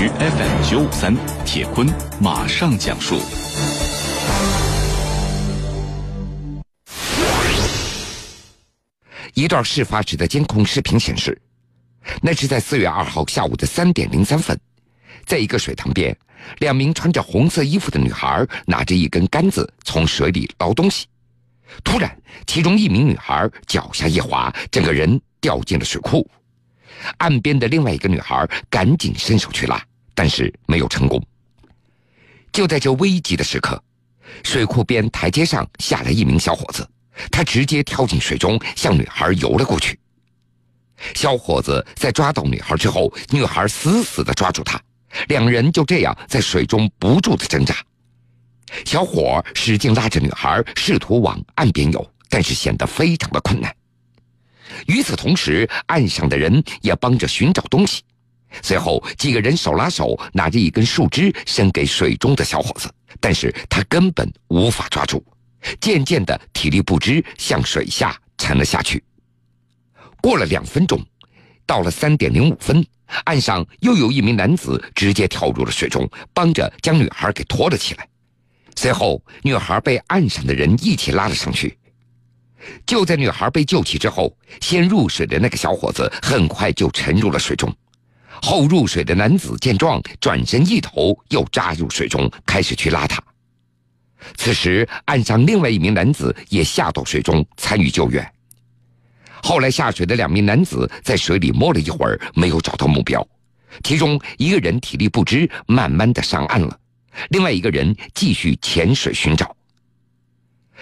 区 FM 九五三，铁坤马上讲述。一段事发时的监控视频显示，那是在四月二号下午的三点零三分，在一个水塘边，两名穿着红色衣服的女孩拿着一根杆子从水里捞东西。突然，其中一名女孩脚下一滑，整个人掉进了水库。岸边的另外一个女孩赶紧伸手去拉，但是没有成功。就在这危急的时刻，水库边台阶上下来一名小伙子，他直接跳进水中，向女孩游了过去。小伙子在抓到女孩之后，女孩死死地抓住他，两人就这样在水中不住地挣扎。小伙使劲拉着女孩，试图往岸边游，但是显得非常的困难。与此同时，岸上的人也帮着寻找东西。随后，几个人手拉手，拿着一根树枝伸给水中的小伙子，但是他根本无法抓住，渐渐的体力不支，向水下沉了下去。过了两分钟，到了三点零五分，岸上又有一名男子直接跳入了水中，帮着将女孩给拖了起来。随后，女孩被岸上的人一起拉了上去。就在女孩被救起之后，先入水的那个小伙子很快就沉入了水中。后入水的男子见状，转身一头又扎入水中，开始去拉他。此时，岸上另外一名男子也下到水中参与救援。后来下水的两名男子在水里摸了一会儿，没有找到目标。其中一个人体力不支，慢慢的上岸了；另外一个人继续潜水寻找。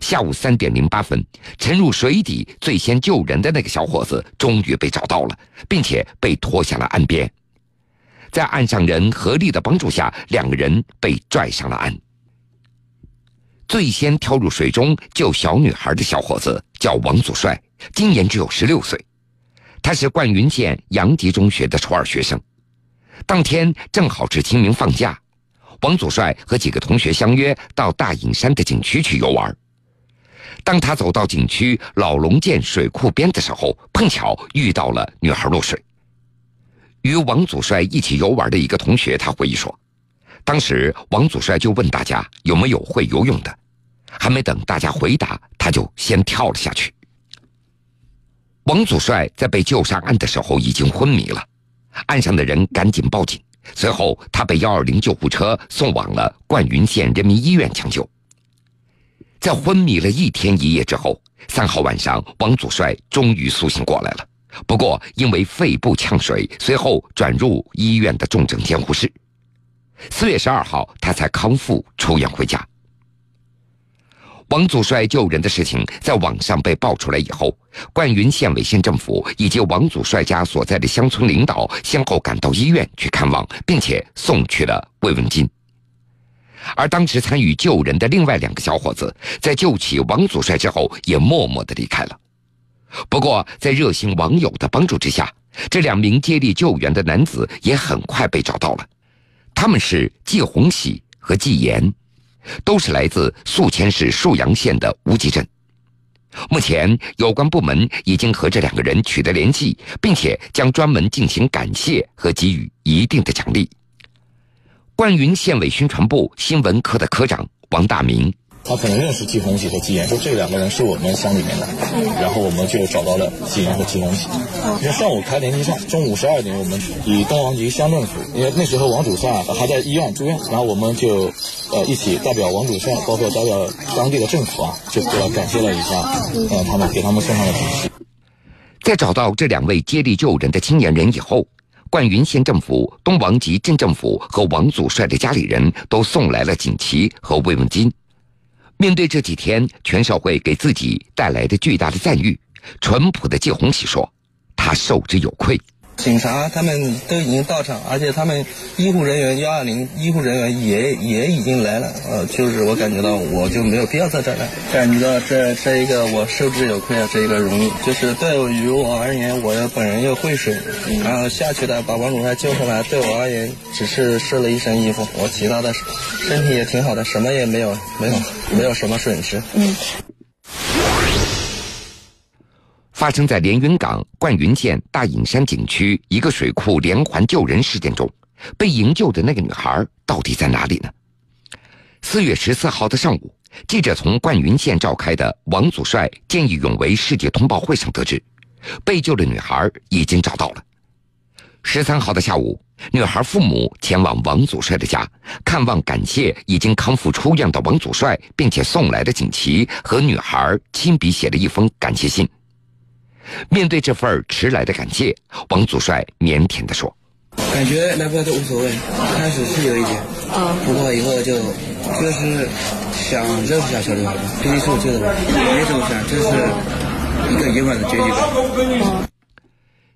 下午三点零八分，沉入水底最先救人的那个小伙子终于被找到了，并且被拖下了岸边。在岸上人合力的帮助下，两个人被拽上了岸。最先跳入水中救小女孩的小伙子叫王祖帅，今年只有十六岁，他是灌云县杨集中学的初二学生。当天正好是清明放假，王祖帅和几个同学相约到大隐山的景区去游玩。当他走到景区老龙涧水库边的时候，碰巧遇到了女孩落水。与王祖帅一起游玩的一个同学，他回忆说，当时王祖帅就问大家有没有会游泳的，还没等大家回答，他就先跳了下去。王祖帅在被救上岸的时候已经昏迷了，岸上的人赶紧报警，随后他被幺二零救护车送往了灌云县人民医院抢救。在昏迷了一天一夜之后，三号晚上，王祖帅终于苏醒过来了。不过，因为肺部呛水，随后转入医院的重症监护室。四月十二号，他才康复出院回家。王祖帅救人的事情在网上被爆出来以后，灌云县委县政府以及王祖帅家所在的乡村领导先后赶到医院去看望，并且送去了慰问金。而当时参与救人的另外两个小伙子，在救起王祖帅之后，也默默的离开了。不过，在热心网友的帮助之下，这两名接力救援的男子也很快被找到了。他们是季红喜和季岩，都是来自宿迁市沭阳县的无极镇。目前，有关部门已经和这两个人取得联系，并且将专门进行感谢和给予一定的奖励。灌云县委宣传部新闻科的科长王大明，他可能认识季红喜和季岩，说这两个人是我们乡里面的，然后我们就找到了季岩和季红喜。因为上午开联席上，中午十二点我们与东王集乡政府，因为那时候王祖帅还在医院住院，然后我们就呃一起代表王祖帅，包括代表当地的政府啊，就过来感谢了一下，呃他们给他们送上了锦旗。在找到这两位接力救人的青年人以后。灌云县政府、东王集镇政府和王祖帅的家里人都送来了锦旗和慰问金。面对这几天全社会给自己带来的巨大的赞誉，淳朴的季红喜说：“他受之有愧。”警察他们都已经到场，而且他们医护人员幺二零医护人员也也已经来了。呃，就是我感觉到我就没有必要在这儿了，感觉到这这一个我受之有愧啊，这一个荣誉，就是对于我而言，我本人又会水，然后下去的把王主任救上来，对我而言只是湿了一身衣服，我其他的身体也挺好的，什么也没有，没有没有什么损失。嗯。发生在连云港灌云县大隐山景区一个水库连环救人事件中，被营救的那个女孩到底在哪里呢？四月十四号的上午，记者从灌云县召开的王祖帅见义勇为世界通报会上得知，被救的女孩已经找到了。十三号的下午，女孩父母前往王祖帅的家看望，感谢已经康复出院的王祖帅，并且送来的锦旗和女孩亲笔写了一封感谢信。面对这份迟来的感谢，王祖帅腼腆地说：“感觉来不来都无所谓，开始是有一点，啊，不过以后就就是想认识一下小女孩，毕竟是我救的嘛，没怎么想，这是一个圆满的结局吧。”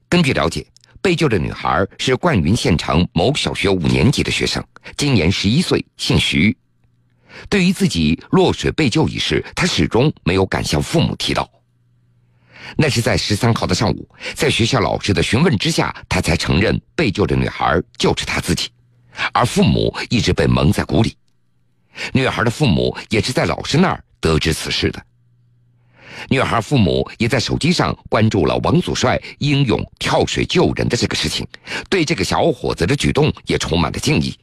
根据了解。被救的女孩是灌云县城某小学五年级的学生，今年十一岁，姓徐。对于自己落水被救一事，她始终没有敢向父母提到。那是在十三号的上午，在学校老师的询问之下，他才承认被救的女孩就是他自己，而父母一直被蒙在鼓里。女孩的父母也是在老师那儿得知此事的。女孩父母也在手机上关注了王祖帅英勇跳水救人的这个事情，对这个小伙子的举动也充满了敬意。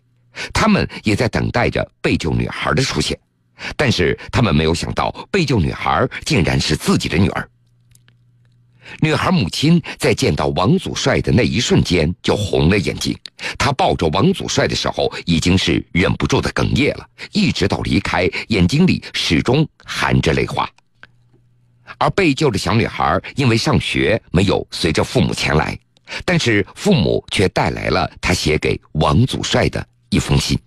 他们也在等待着被救女孩的出现，但是他们没有想到被救女孩竟然是自己的女儿。女孩母亲在见到王祖帅的那一瞬间就红了眼睛，她抱着王祖帅的时候已经是忍不住的哽咽了，一直到离开，眼睛里始终含着泪花。而被救的小女孩因为上学没有随着父母前来，但是父母却带来了他写给王祖帅的一封信。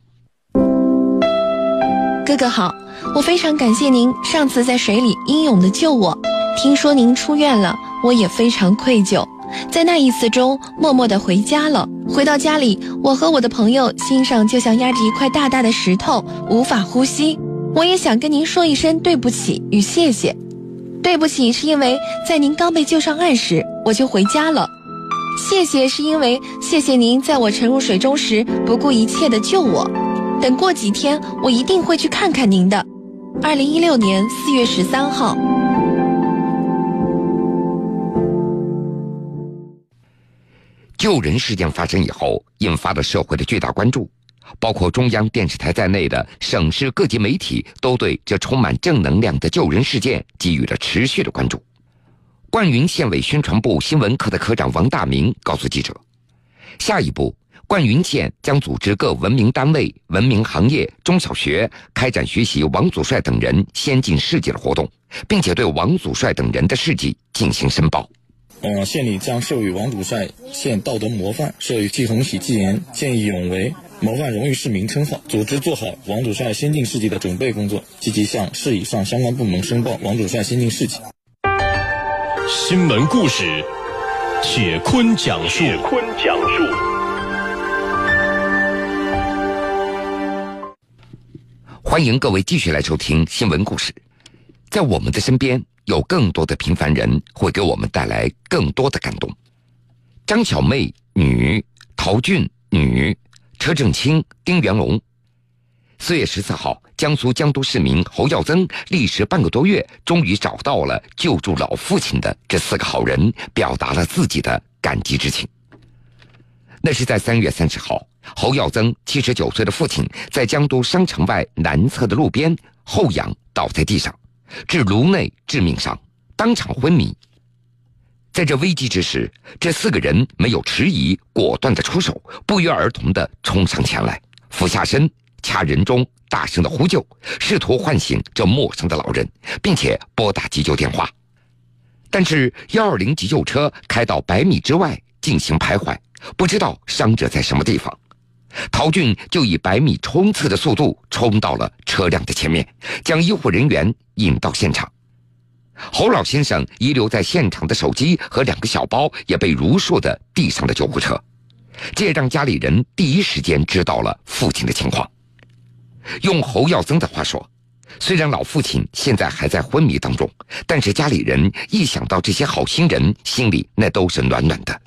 哥哥好，我非常感谢您上次在水里英勇的救我。听说您出院了，我也非常愧疚，在那一次中默默的回家了。回到家里，我和我的朋友心上就像压着一块大大的石头，无法呼吸。我也想跟您说一声对不起与谢谢。对不起，是因为在您刚被救上岸时我就回家了。谢谢，是因为谢谢您在我沉入水中时不顾一切的救我。等过几天，我一定会去看看您的。二零一六年四月十三号。救人事件发生以后，引发了社会的巨大关注。包括中央电视台在内的省市各级媒体都对这充满正能量的救人事件给予了持续的关注。灌云县委宣传部新闻科的科长王大明告诉记者：“下一步，灌云县将组织各文明单位、文明行业、中小学开展学习王祖帅等人先进事迹的活动，并且对王祖帅等人的事迹进行申报。呃，县里将授予王主帅县道德模范、授予季红喜纪言、见义勇为。”模范荣誉市民称号，组织做好王主帅先进事迹的准备工作，积极向市以上相关部门申报王主帅先进事迹。新闻故事，铁坤讲述。铁坤讲述。欢迎各位继续来收听新闻故事。在我们的身边，有更多的平凡人会给我们带来更多的感动。张小妹，女；陶俊，女。车正清、丁元龙，四月十四号，江苏江都市民侯耀增历时半个多月，终于找到了救助老父亲的这四个好人，表达了自己的感激之情。那是在三月三十号，侯耀增七十九岁的父亲在江都商城外南侧的路边后仰倒在地上，致颅内致命伤，当场昏迷。在这危急之时，这四个人没有迟疑，果断的出手，不约而同的冲上前来，俯下身，掐人中，大声的呼救，试图唤醒这陌生的老人，并且拨打急救电话。但是幺二零急救车开到百米之外进行徘徊，不知道伤者在什么地方。陶俊就以百米冲刺的速度冲到了车辆的前面，将医护人员引到现场。侯老先生遗留在现场的手机和两个小包也被如数的递上了救护车，这让家里人第一时间知道了父亲的情况。用侯耀增的话说，虽然老父亲现在还在昏迷当中，但是家里人一想到这些好心人，心里那都是暖暖的。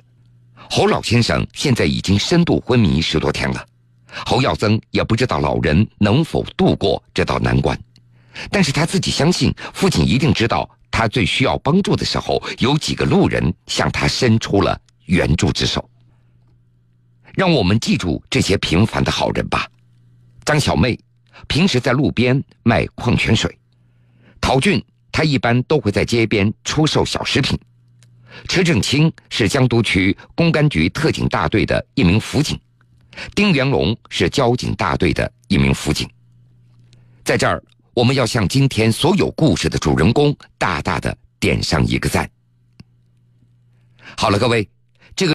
侯老先生现在已经深度昏迷十多天了，侯耀增也不知道老人能否度过这道难关，但是他自己相信父亲一定知道。他最需要帮助的时候，有几个路人向他伸出了援助之手。让我们记住这些平凡的好人吧。张小妹平时在路边卖矿泉水，陶俊他一般都会在街边出售小食品。车正清是江都区公安局特警大队的一名辅警，丁元龙是交警大队的一名辅警。在这儿，我们要向今天所有故事的主人公大大的点上一个赞。好了，各位。